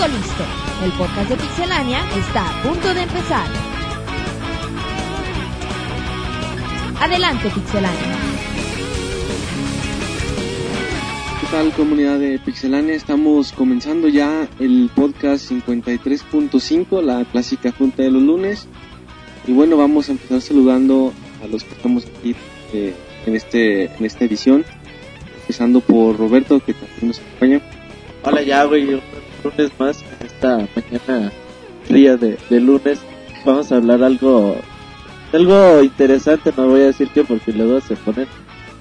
Todo listo. El podcast de Pixelania está a punto de empezar. Adelante, Pixelania. ¿Qué tal comunidad de Pixelania? Estamos comenzando ya el podcast 53.5, la clásica junta de los lunes. Y bueno, vamos a empezar saludando a los que estamos aquí eh, en, este, en esta edición. Empezando por Roberto, que también nos acompaña. Hola ya, güey, lunes más, en esta mañana fría de, de lunes. Vamos a hablar algo algo interesante, no voy a decir que porque luego se ponen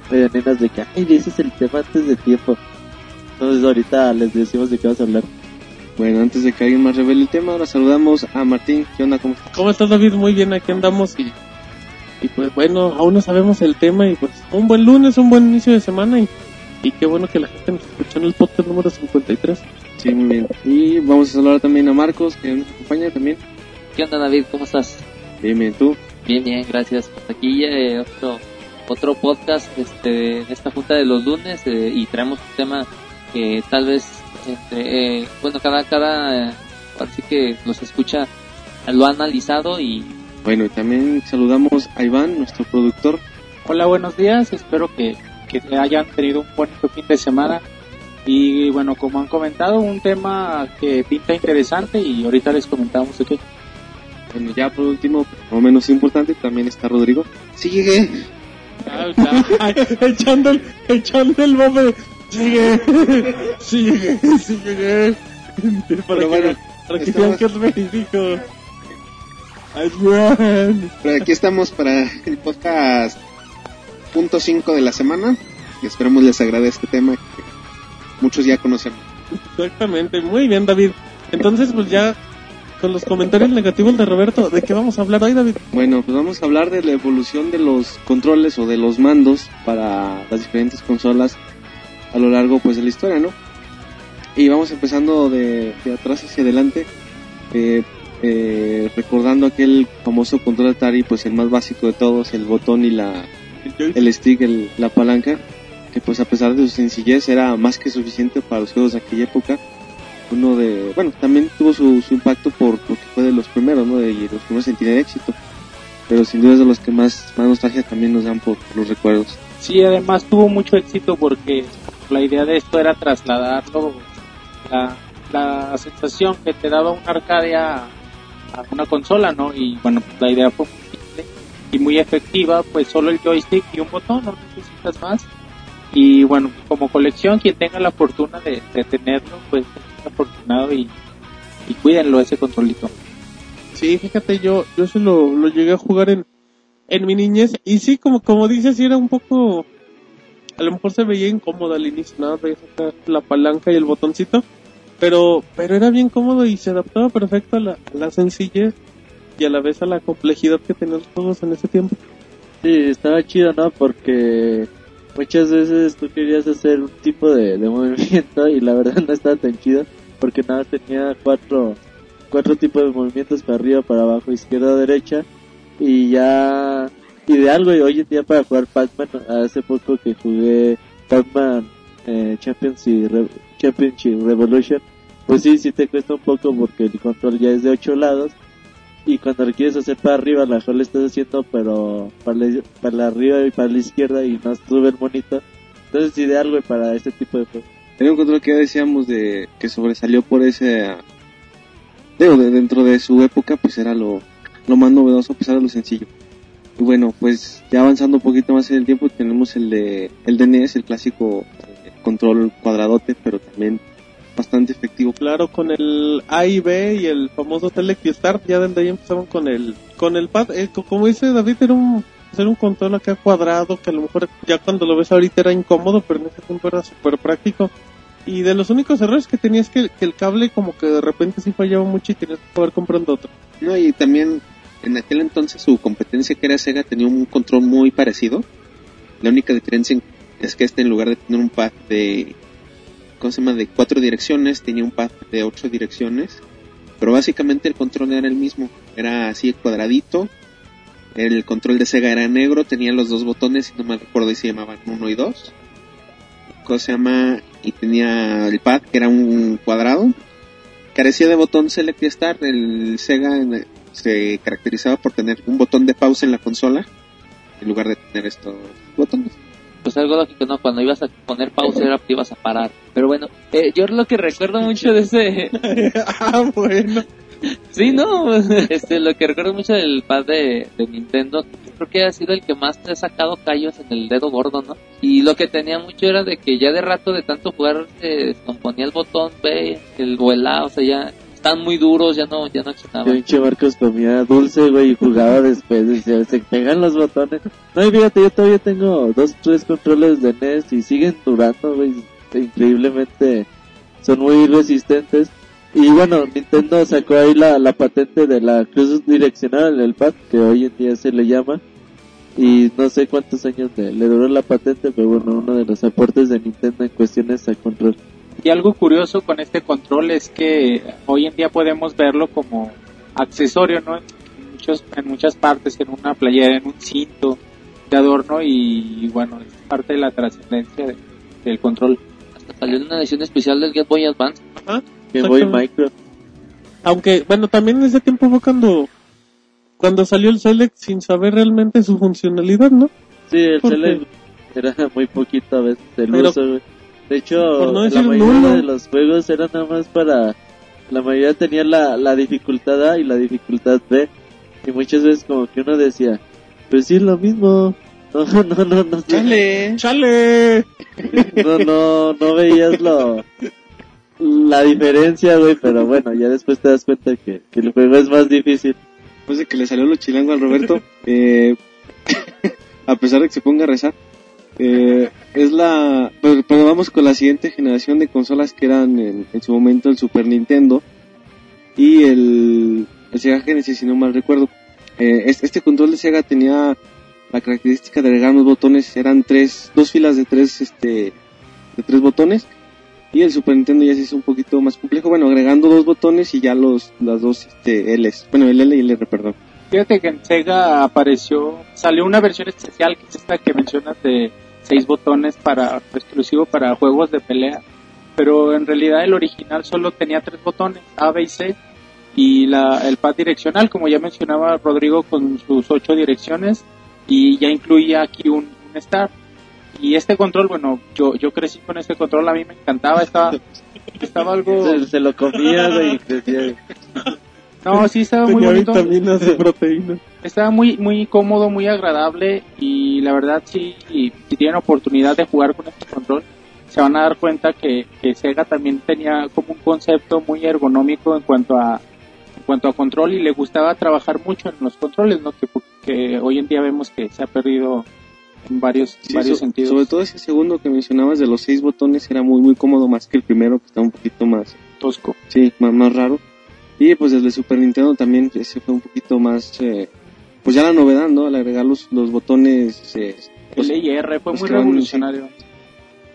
medio nenas de que, ay, ese es el tema antes de tiempo. Entonces ahorita les decimos de qué vamos a hablar. Bueno, antes de que alguien más revele el tema, ahora saludamos a Martín. ¿Qué onda? ¿Cómo estás? ¿Cómo estás, David? Muy bien, aquí andamos y, y pues bueno, aún no sabemos el tema y pues un buen lunes, un buen inicio de semana y, y qué bueno que la gente nos escuchó en el podcast número 53. Sí, muy bien. Y vamos a saludar también a Marcos, que nos acompaña también. ¿Qué onda David? ¿Cómo estás? Bien, bien, tú. Bien, bien, gracias. Pues aquí eh, otro, otro podcast este, en esta junta de los lunes eh, y traemos un tema que tal vez, entre, eh, bueno, cada, cada, eh, así que nos escucha, lo ha analizado y Bueno, y también saludamos a Iván, nuestro productor. Hola, buenos días. Espero que, que hayan tenido un bonito fin de semana. Y bueno, como han comentado, un tema que pinta interesante y ahorita les comentamos de qué. Bueno, ya por último, no menos importante, también está Rodrigo. Sigue. Echando el, echando el bofe. Sigue, sigue, sigue. Para Pero que, bueno, para que vean que es. Pero aquí estamos para el podcast punto 5 de la semana. Y esperemos les agrade este tema que muchos ya conocemos. Exactamente, muy bien, David. Entonces, pues ya con los comentarios negativos de Roberto, ¿de qué vamos a hablar hoy, David? Bueno, pues vamos a hablar de la evolución de los controles o de los mandos para las diferentes consolas a lo largo pues de la historia, ¿no? Y vamos empezando de, de atrás hacia adelante, eh, eh, recordando aquel famoso control Atari, pues el más básico de todos, el botón y la, el stick, el- la palanca, que pues a pesar de su sencillez era más que suficiente para los juegos de aquella época. Uno de, bueno, también tuvo su, su impacto por porque fue de los primeros, ¿no? De los primeros en tener éxito. Pero sin duda es de los que más, más nostalgia también nos dan por, los recuerdos. Sí, además tuvo mucho éxito porque la idea de esto era trasladarlo, la, la sensación que te daba un arcade a, a una consola, ¿no? Y bueno, la idea fue muy simple y muy efectiva, pues solo el joystick y un botón, no necesitas más. Y bueno, como colección, quien tenga la fortuna de, de tenerlo, pues es afortunado y, y cuídenlo ese controlito. Sí, fíjate, yo, yo se lo, lo llegué a jugar en, en mi niñez y sí, como, como dices, era un poco, a lo mejor se veía incómodo al inicio, nada, veías acá la palanca y el botoncito, pero, pero era bien cómodo y se adaptaba perfecto a la, a la sencillez y a la vez a la complejidad que tenían los juegos en ese tiempo. Sí, estaba chido, ¿no? Porque muchas veces tú querías hacer un tipo de, de movimiento y la verdad no estaba tan chido porque nada tenía cuatro, cuatro tipos de movimientos para arriba, para abajo, izquierda, derecha y ya ideal, güey, hoy en día para jugar Pac-Man, hace poco que jugué Pac-Man eh, Championship, Re- Championship Revolution, pues sí, sí te cuesta un poco porque el control ya es de ocho lados y cuando lo quieres hacer para arriba, a lo mejor lo estás haciendo, pero para la, para la arriba y para la izquierda y no sube el monito. Entonces, ideal, güey, para este tipo de juegos. Tenía un control que decíamos de que sobresalió por ese, digo, de, dentro de su época, pues era lo, lo más novedoso a pesar de lo sencillo. Y bueno, pues ya avanzando un poquito más en el tiempo, tenemos el de el de NES, el clásico eh, control cuadradote, pero también bastante efectivo. Claro, con el A y B y el famoso Select y Start, ya desde ahí empezaron con el, con el pad, eh, co- como dice David, era un, era un control acá cuadrado, que a lo mejor ya cuando lo ves ahorita era incómodo, pero en ese tiempo era súper práctico. Y de los únicos errores que tenías que, que el cable como que de repente sí fallaba mucho y tenías que poder comprando otro. No, y también en aquel entonces su competencia que era Sega tenía un control muy parecido. La única diferencia en- es que este en lugar de tener un pad de ¿cómo se llama? de cuatro direcciones, tenía un pad de ocho direcciones. Pero básicamente el control era el mismo, era así cuadradito. El control de Sega era negro, tenía los dos botones no me recuerdo si se llamaban uno y dos. ¿Cómo se llama? Y tenía el pad que era un cuadrado carecía de botón Select y Start. El Sega en- se caracterizaba por tener un botón de pausa en la consola en lugar de tener estos botones. Pues algo lógico, ¿no? Cuando ibas a poner pausa era que ibas a parar. Pero bueno, eh, yo lo que recuerdo mucho de ese... ah, bueno. Sí, no, este, lo que recuerdo mucho del pad de, de Nintendo, creo que ha sido el que más te ha sacado callos en el dedo gordo, ¿no? Y lo que tenía mucho era de que ya de rato de tanto jugar se descomponía el botón B, el o el A, o sea, ya están muy duros, ya no, ya no accionaban. Pinche Marcos comía dulce, güey, y jugaba después. Decía, se pegan los botones. No, y fíjate, yo todavía tengo dos, tres controles de NES y siguen durando, güey. Increíblemente son muy resistentes. Y bueno, Nintendo sacó ahí la, la patente de la cruz direccional el pad, que hoy en día se le llama. Y no sé cuántos años le, le duró la patente, pero bueno, uno de los aportes de Nintendo en cuestiones a control. Y algo curioso con este control es que hoy en día podemos verlo como accesorio, ¿no? En, muchos, en muchas partes, en una playera, en un cinto de adorno y bueno, es parte de la trascendencia de- del control. Hasta salió en una edición especial del Game Boy Advance. Ajá. Game Boy. Micro. Aunque, bueno, también en ese tiempo fue cuando, cuando salió el Select sin saber realmente su funcionalidad, ¿no? Sí, el. Select era muy poquito a veces el Pero- uso, güey. De hecho, Por no la mayoría nulo. de los juegos eran nada más para... La mayoría tenía la, la dificultad A y la dificultad B. Y muchas veces como que uno decía, pues sí es lo mismo. No, no, no, no, ¡Chale! ¡Chale! no, no, no veías lo... La diferencia, güey, pero bueno, ya después te das cuenta que, que el juego es más difícil. Después de que le salió lo chilango al Roberto, eh, a pesar de que se ponga a rezar, eh, es la, pero, pero vamos con la siguiente generación de consolas que eran en, en su momento el Super Nintendo y el, Sega Genesis, si no mal recuerdo. Eh, este, este control de Sega tenía la característica de agregar unos botones, eran tres, dos filas de tres, este, de tres botones. Y el Super Nintendo ya se hizo un poquito más complejo, bueno, agregando dos botones y ya los, las dos, este, Ls. Bueno, el L y el R, perdón. Fíjate que en Sega apareció, salió una versión especial que es esta que mencionas de seis botones para exclusivo para juegos de pelea, pero en realidad el original solo tenía tres botones, A, B y C, y la, el pad direccional, como ya mencionaba Rodrigo, con sus ocho direcciones, y ya incluía aquí un, un Start. Y este control, bueno, yo, yo crecí con este control, a mí me encantaba, estaba, estaba algo... Se, se lo comía, güey, y No, sí, estaba muy Tenía bonito. vitaminas de proteína. Estaba muy muy cómodo, muy agradable y la verdad sí, si tienen oportunidad de jugar con este control, se van a dar cuenta que, que Sega también tenía como un concepto muy ergonómico en cuanto a en cuanto a control y le gustaba trabajar mucho en los controles, ¿no? Que, que hoy en día vemos que se ha perdido en varios Sí, varios so- sentidos. Sobre todo ese segundo que mencionabas de los seis botones era muy muy cómodo más que el primero que está un poquito más, tosco. sí, más, más raro. Y pues desde Super Nintendo también ese fue un poquito más, eh, pues ya la novedad, ¿no? Al agregar los, los botones, eh, los- L y R fue los muy van- revolucionario.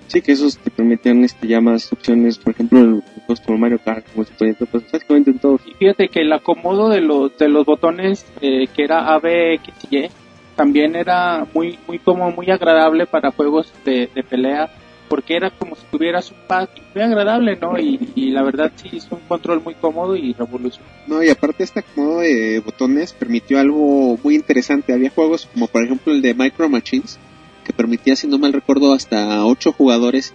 sí que esos te permitían este ya más opciones, por ejemplo, el juegos como Mario Kart, como Super Nintendo, pues prácticamente en todos. Y fíjate que el acomodo de los de los botones eh, que era A, B, X y Y también era muy muy cómodo, muy agradable para juegos de, de pelea porque era como si tuvieras un pad muy agradable, ¿no? Y, la verdad sí es un control muy cómodo y revolucionario. No, y aparte este acomodo de botones permitió algo muy interesante. Había juegos como por ejemplo el de Micro Machines, que permitía, si no mal recuerdo, hasta 8 jugadores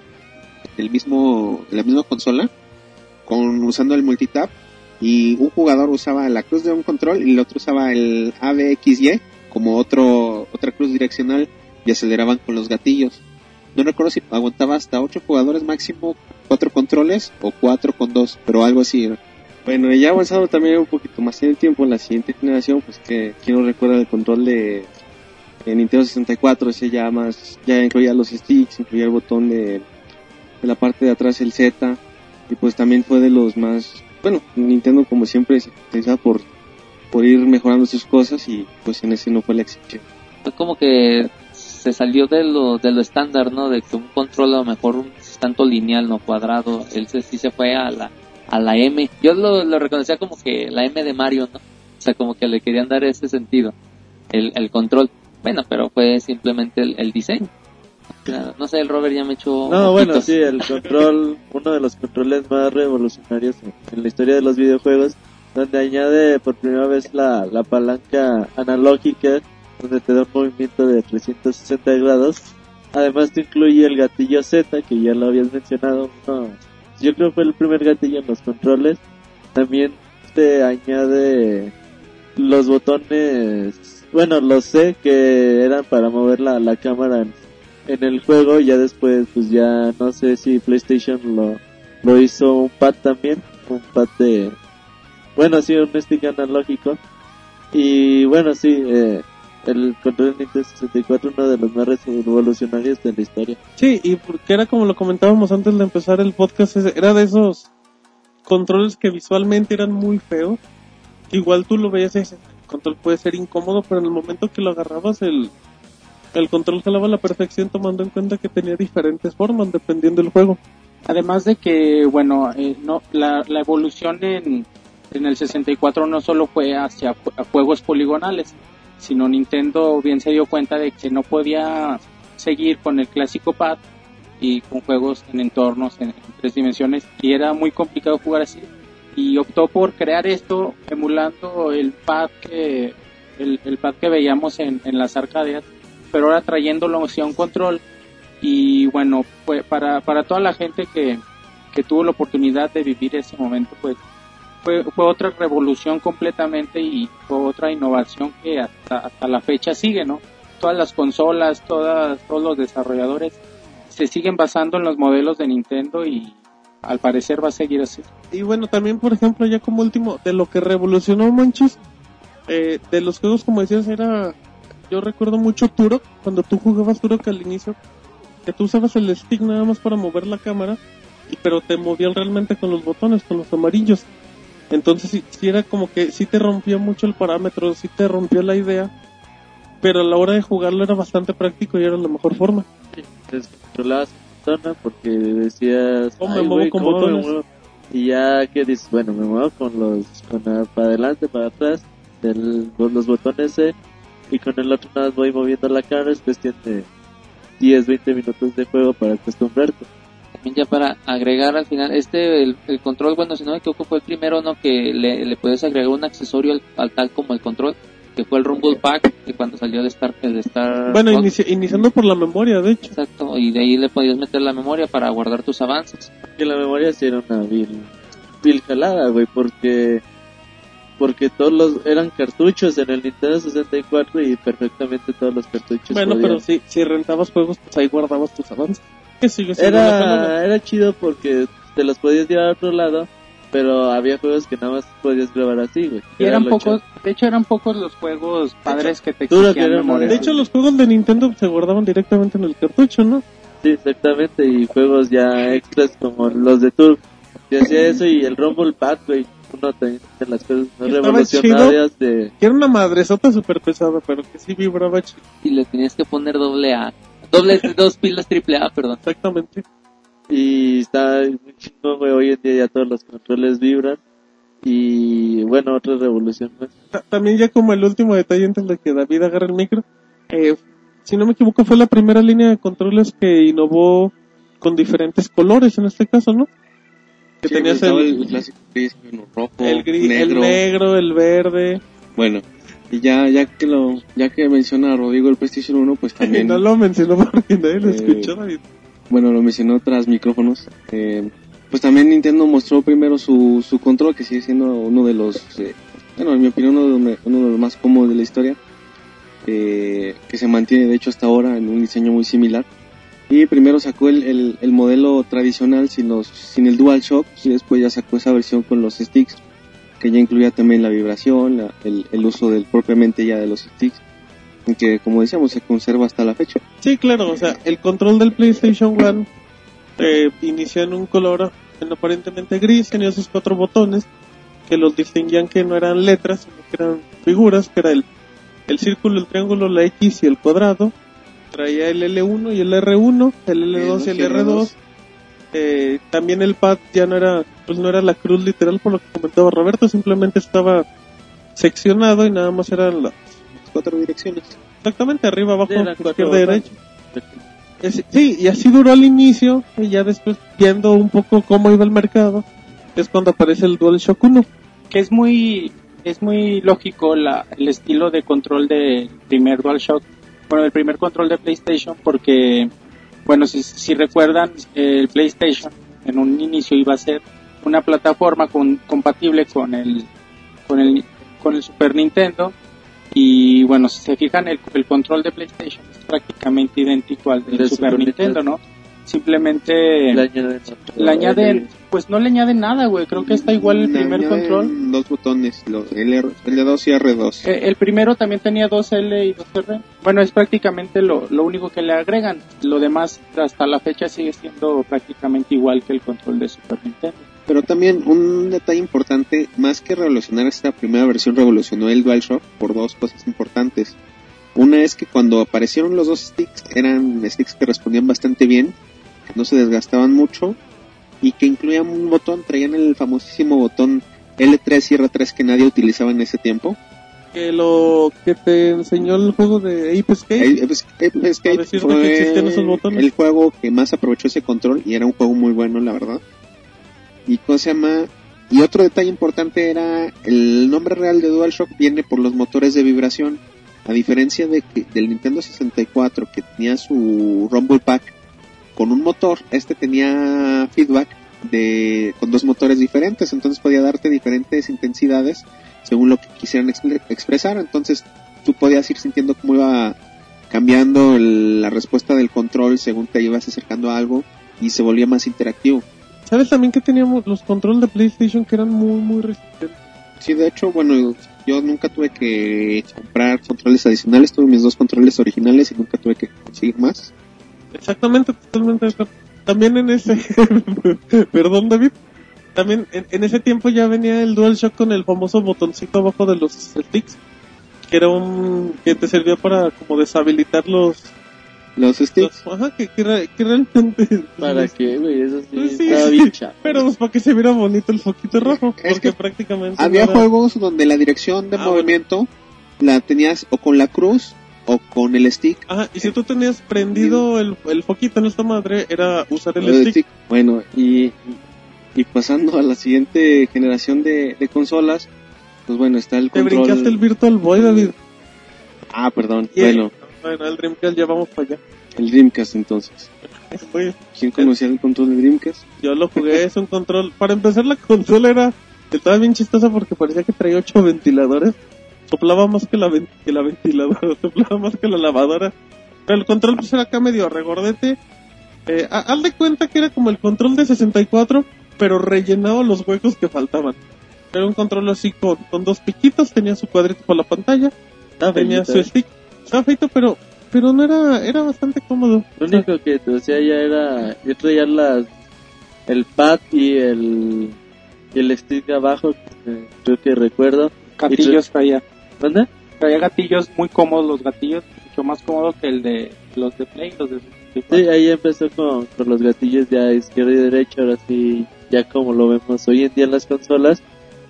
del mismo, de la misma consola, con, usando el multitap. Y un jugador usaba la cruz de un control y el otro usaba el ABXY como otro, otra cruz direccional y aceleraban con los gatillos. No recuerdo si aguantaba hasta 8 jugadores máximo, 4 controles o 4 con 2, pero algo así era. Bueno, y ya avanzado también un poquito más en el tiempo, en la siguiente generación, pues que quien no recuerda el control de, de Nintendo 64, ese ya más, ya incluía los sticks, incluía el botón de, de la parte de atrás, el Z, y pues también fue de los más, bueno, Nintendo como siempre se caracteriza por, por ir mejorando sus cosas y pues en ese no fue la excepción. Fue como que se salió de lo, de lo estándar, ¿no? De que un control a lo mejor un tanto lineal, no cuadrado. Él se, sí se fue a la, a la M. Yo lo, lo reconocía como que la M de Mario, ¿no? O sea, como que le querían dar ese sentido, el, el control. Bueno, pero fue simplemente el, el diseño. Claro, no sé, el Robert ya me echó. No, bueno, sí, el control, uno de los controles más revolucionarios en, en la historia de los videojuegos, donde añade por primera vez la, la palanca analógica, donde te da un movimiento de 360 grados. Además te incluye el gatillo Z, que ya lo habías mencionado. uno- yo creo que fue el primer gatillo en los controles. También te añade los botones, bueno, los C que eran para mover la, la cámara en, en el juego. Ya después, pues ya no sé si PlayStation lo, lo hizo un pad también, un pad de, bueno, sí, un stick analógico. Y bueno, sí, eh, el control de Nintendo 64, uno de los más revolucionarios de la historia. Sí, y porque era como lo comentábamos antes de empezar el podcast, era de esos controles que visualmente eran muy feos. Igual tú lo veías y dices, el control puede ser incómodo, pero en el momento que lo agarrabas el, el control jalaba a la perfección tomando en cuenta que tenía diferentes formas dependiendo del juego. Además de que, bueno, eh, no, la, la evolución en, en el 64 no solo fue hacia juegos poligonales, sino Nintendo bien se dio cuenta de que no podía seguir con el clásico pad y con juegos en entornos en, en tres dimensiones y era muy complicado jugar así. Y optó por crear esto emulando el pad que el, el pad que veíamos en, en las arcadias pero ahora trayéndolo hacia un control. Y bueno fue para, para toda la gente que, que tuvo la oportunidad de vivir ese momento pues fue, fue otra revolución completamente y fue otra innovación que hasta, hasta la fecha sigue no todas las consolas todas todos los desarrolladores se siguen basando en los modelos de Nintendo y al parecer va a seguir así Y bueno, también, por ejemplo, ya como último, de lo que revolucionó Manches, eh, de los juegos, como decías, era. Yo recuerdo mucho Turok, cuando tú jugabas Turok al inicio, que tú usabas el stick nada más para mover la cámara, pero te movían realmente con los botones, con los amarillos. Entonces, sí, sí era como que sí te rompía mucho el parámetro, sí te rompió la idea, pero a la hora de jugarlo era bastante práctico y era la mejor forma. Entonces controlabas con botón porque decías, ¿Cómo me "Ay, muevo con ¿cómo me botones?" muevo? Y ya que dices, bueno, me muevo con los, con la- para adelante, para atrás, del- con los botones C, y con el otro nada voy moviendo la cámara, es cuestión de 10, 20 minutos de juego para acostumbrarte. También ya para agregar al final, este, el, el control, bueno, si no me equivoco, fue el primero, ¿no? Que le, le puedes agregar un accesorio al, al tal como el control, que fue el Rumble Pack, que cuando salió de Star, de Star Bueno, inici- iniciando por la memoria, de hecho. Exacto, y de ahí le podías meter la memoria para guardar tus avances. Que la memoria sí era una vil, vil jalada, güey, porque porque todos los eran cartuchos en el Nintendo 64 y perfectamente todos los cartuchos Bueno, podían- pero si, si rentabas juegos, pues ahí guardabas tus avances. Que sigue era, era chido porque te los podías llevar a otro lado, pero había juegos que nada más podías grabar así, güey. y Era eran pocos de hecho eran pocos los juegos padres que te exigían uno memoria De hecho, los juegos de Nintendo se guardaban directamente en el cartucho, ¿no? Sí, exactamente, y juegos ya extras como los de Turk. Yo hacía eso y el Rumble Pack, güey, uno también de las cosas más revolucionarias de... Que era una madresota súper pesada, pero que sí vibraba chido. Y le tenías que poner doble A. Doble, dos pilas triple A, perdón. Exactamente. Y está muy chingón, güey, hoy en día ya todos los controles vibran. Y bueno, otra revolución más. Ta- También ya como el último detalle antes de que David agarre el micro. eh, si no me equivoco, fue la primera línea de controles que innovó con diferentes colores en este caso, ¿no? Que Sí, tenías el, el clásico gris, bueno, rojo, el gris, negro. el negro, el verde. Bueno, y ya, ya que lo, ya que menciona a Rodrigo el PlayStation 1, pues también, no lo mencionó porque nadie lo Eh, escuchó, David. bueno, lo mencionó tras micrófonos. Eh, pues también Nintendo mostró primero su, su control, que sigue siendo uno de los, eh, bueno, en mi opinión, uno de, los- uno de los más cómodos de la historia. eh, que se mantiene de hecho hasta ahora en un diseño muy similar. Y primero sacó el, el, el modelo tradicional sin los, sin el DualShock y después ya sacó esa versión con los sticks que ya incluía también la vibración, la- el, el uso del propiamente ya de los sticks, que como decíamos se conserva hasta la fecha. Sí, claro, o sea, el control del PlayStation 1 eh, inició en un color en aparentemente gris, tenía sus cuatro botones que los distinguían que no eran letras, sino que eran figuras, que era el, el círculo, el triángulo, la X y el cuadrado. Traía el L1 y el R1, el L2 y el R2. Eh, también el pad ya no era, pues no era la cruz literal por lo que comentaba Roberto, simplemente estaba seccionado y nada más eran las Cuatro direcciones. exactamente arriba, abajo, cuatro izquierda derecha. Es- sí, y así duró al inicio, y ya después, viendo un poco cómo iba el mercado, es cuando aparece el DualShock 1. que es muy es muy lógico la, el estilo de control del primer DualShock, bueno, el primer control de PlayStation porque bueno, si, si recuerdan el PlayStation en un inicio iba a ser una plataforma con- compatible con el con el con el Super Nintendo y bueno, si se fijan el, el control de PlayStation es prácticamente idéntico al del Super, Super Nintendo, Nintendo. ¿no? Simplemente Le añaden otro- le añaden, pues no le añaden nada, güey. Creo que está igual el Le primer control. Dos botones, los L, L2 y R2. Eh, El primero también tenía dos L y dos R. Bueno, es prácticamente lo, lo único que le agregan. Lo demás hasta la fecha sigue siendo prácticamente igual que el control de Super Nintendo. Pero también un detalle importante, más que revolucionar esta primera versión, revolucionó el DualShock por dos cosas importantes. Una es que cuando aparecieron los dos sticks, eran sticks que respondían bastante bien, que no se desgastaban mucho y que incluían un botón, traían el famosísimo botón L3 y R3 que nadie utilizaba en ese tiempo. Que lo que te enseñó el juego de Ape Escape. Ape- Ape Escape Para decirte que existían esos botones. el juego que más aprovechó ese control y era un juego muy bueno, la verdad. Y ¿cómo se llama? Y otro detalle importante era el nombre real de DualShock viene por los motores de vibración. A diferencia de que del Nintendo 64 que tenía su Rumble Pack con un motor, este tenía feedback de con dos motores diferentes, entonces podía darte diferentes intensidades según lo que quisieran expre- expresar, entonces tú podías ir sintiendo cómo iba cambiando el- la respuesta del control según te ibas acercando a algo y se volvía más interactivo. ¿Sabes también que teníamos los controles de PlayStation que eran muy, muy resistentes? Sí, de hecho, bueno, yo nunca tuve que comprar controles adicionales, tuve mis dos controles originales y nunca tuve que conseguir más. Exactamente, totalmente. También en ese, perdón David, también en, en ese tiempo ya venía el DualShock con el famoso botoncito abajo de los sticks, que era un, que te servía para como deshabilitar los, Los sticks, los- ajá, que, que, que realmente, ¿Para qué, güey? Eso sí, Pues sí, estaba sí. bien chafa. pero pues para que se viera bonito el foquito rojo, Es porque que prácticamente había era- juegos donde la dirección de Ah, movimiento la tenías o con la cruz o con el stick. Ajá, y si tú tenías prendido el, el foquito en esta madre, era usar el El stick. stick. Bueno, y, y pasando a la siguiente generación de, de consolas, pues bueno, está el Te control... brincaste el Virtual Boy, David. Ah, perdón, Y el- bueno, Bueno, el Dreamcast ya vamos para allá. el Dreamcast entonces. Oye, ¿Quién conocía el control de Dreamcast? Yo lo jugué, es un control. Para empezar, la consola era. Estaba bien chistosa porque parecía que traía ocho ventiladores. Soplaba más que la, que la ventiladora, soplaba más que la lavadora. Pero el control pues era acá medio regordete. Eh, ha- haz de cuenta que era como el control de 64, pero rellenado los huecos que faltaban. Era un control así con, con dos piquitos, tenía su cuadrito por la pantalla, tenía su stick. Estaba feito, pero, pero no era, era bastante cómodo. Lo único que te decía ya era, yo traía las, el pad y el, y el stick abajo, que creo que recuerdo. Gatillos traía. ¿Dónde? Traía gatillos muy cómodos los gatillos, mucho más cómodo que el de los de Play, los de 64. Sí, ahí empezó con, con los gatillos ya izquierda y derecha, ahora sí, ya como lo vemos hoy en día en las consolas.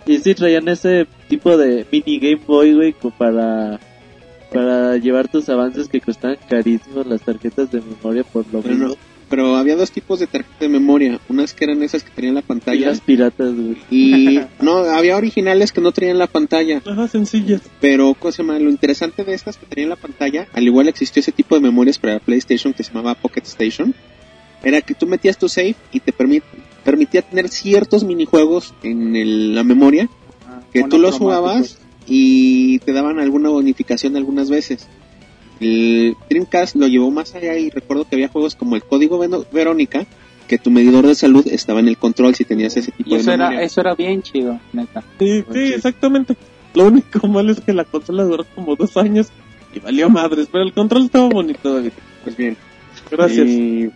Y sí, traían ese tipo de mini Game Boy, güey, como para, para llevar tus avances que costaban carísimos las tarjetas de memoria por lo Pero, menos. pero había dos tipos de tarjeta de memoria, unas que eran esas que tenían la Y pantalla las piratas, güey. y no, había originales que no traían la pantalla. Ajá, sencillas. Pero, ¿cómo se llama? Lo interesante de estas que tenían la pantalla, al igual existió ese tipo de memorias para PlayStation que se llamaba Pocket Station, era que tú metías tu save y te permit- permitía tener ciertos minijuegos en el- la memoria Ah, que tú los jugabas y te daban alguna bonificación algunas veces. El Dreamcast lo llevó más allá y recuerdo que había juegos como el Código Verónica, que tu medidor de salud estaba en el control si tenías ese tipo Y de eso era, memoria. eso era bien chido, neta. Sí, sí, exactamente. Lo único malo es que la consola duró como dos años y valió madres, pero el control estaba bonito, David. Pues bien. Gracias. Y,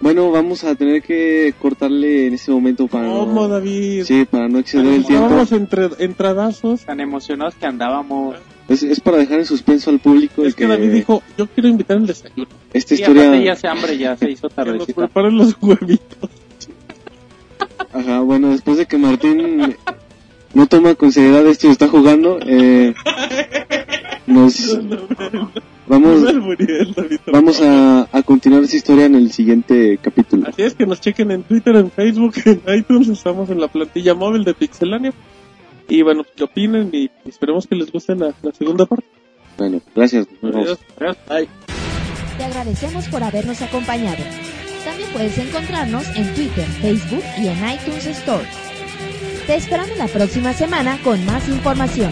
bueno, vamos a tener que cortarle en este momento para ¿Cómo, no... David? Sí, para no exceder el tiempo. Estábamos entre, entradazos. Tan emocionados que andábamos. Es, es para dejar en suspenso al público Es el que David dijo, yo quiero invitar el desayuno. esta Y aparte ya historia... se hambre, ya se hizo Que nos preparen los huevitos. Ajá, bueno, después de que Martín no toma con seriedad esto y está jugando, eh, nos, Vamos, Manuel Muriel, David vamos a, a continuar esa historia en el siguiente capítulo. Así es que nos chequen en Twitter, en Facebook, en iTunes, estamos en la plantilla móvil de Pixelania. Y bueno, que opinen y esperemos que les guste la, la segunda parte. Bueno, gracias. nos vemos. Adiós. Adiós. Ay. Te agradecemos por habernos acompañado. También puedes encontrarnos en Twitter, Facebook y en iTunes Store. Te esperamos la próxima semana con más información.